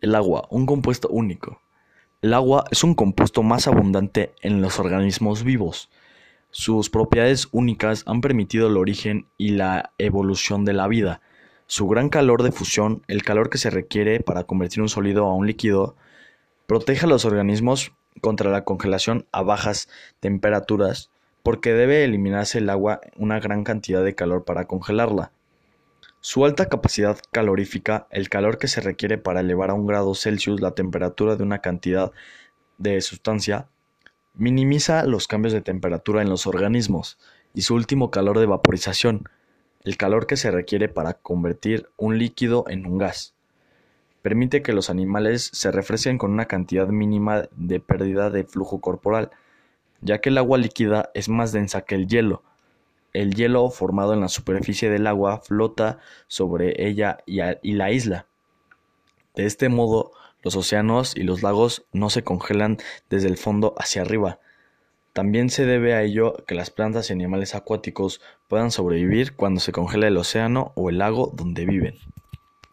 El agua, un compuesto único. El agua es un compuesto más abundante en los organismos vivos. Sus propiedades únicas han permitido el origen y la evolución de la vida. Su gran calor de fusión, el calor que se requiere para convertir un sólido a un líquido, protege a los organismos contra la congelación a bajas temperaturas porque debe eliminarse el agua una gran cantidad de calor para congelarla. Su alta capacidad calorífica, el calor que se requiere para elevar a un grado Celsius la temperatura de una cantidad de sustancia, minimiza los cambios de temperatura en los organismos, y su último calor de vaporización, el calor que se requiere para convertir un líquido en un gas. Permite que los animales se refresquen con una cantidad mínima de pérdida de flujo corporal, ya que el agua líquida es más densa que el hielo, el hielo formado en la superficie del agua flota sobre ella y, la isla. De este modo, los océanos y los lagos no se congelan desde el fondo hacia arriba. También se debe a ello que las plantas y animales acuáticos puedan sobrevivir cuando se congela el océano o el lago donde viven.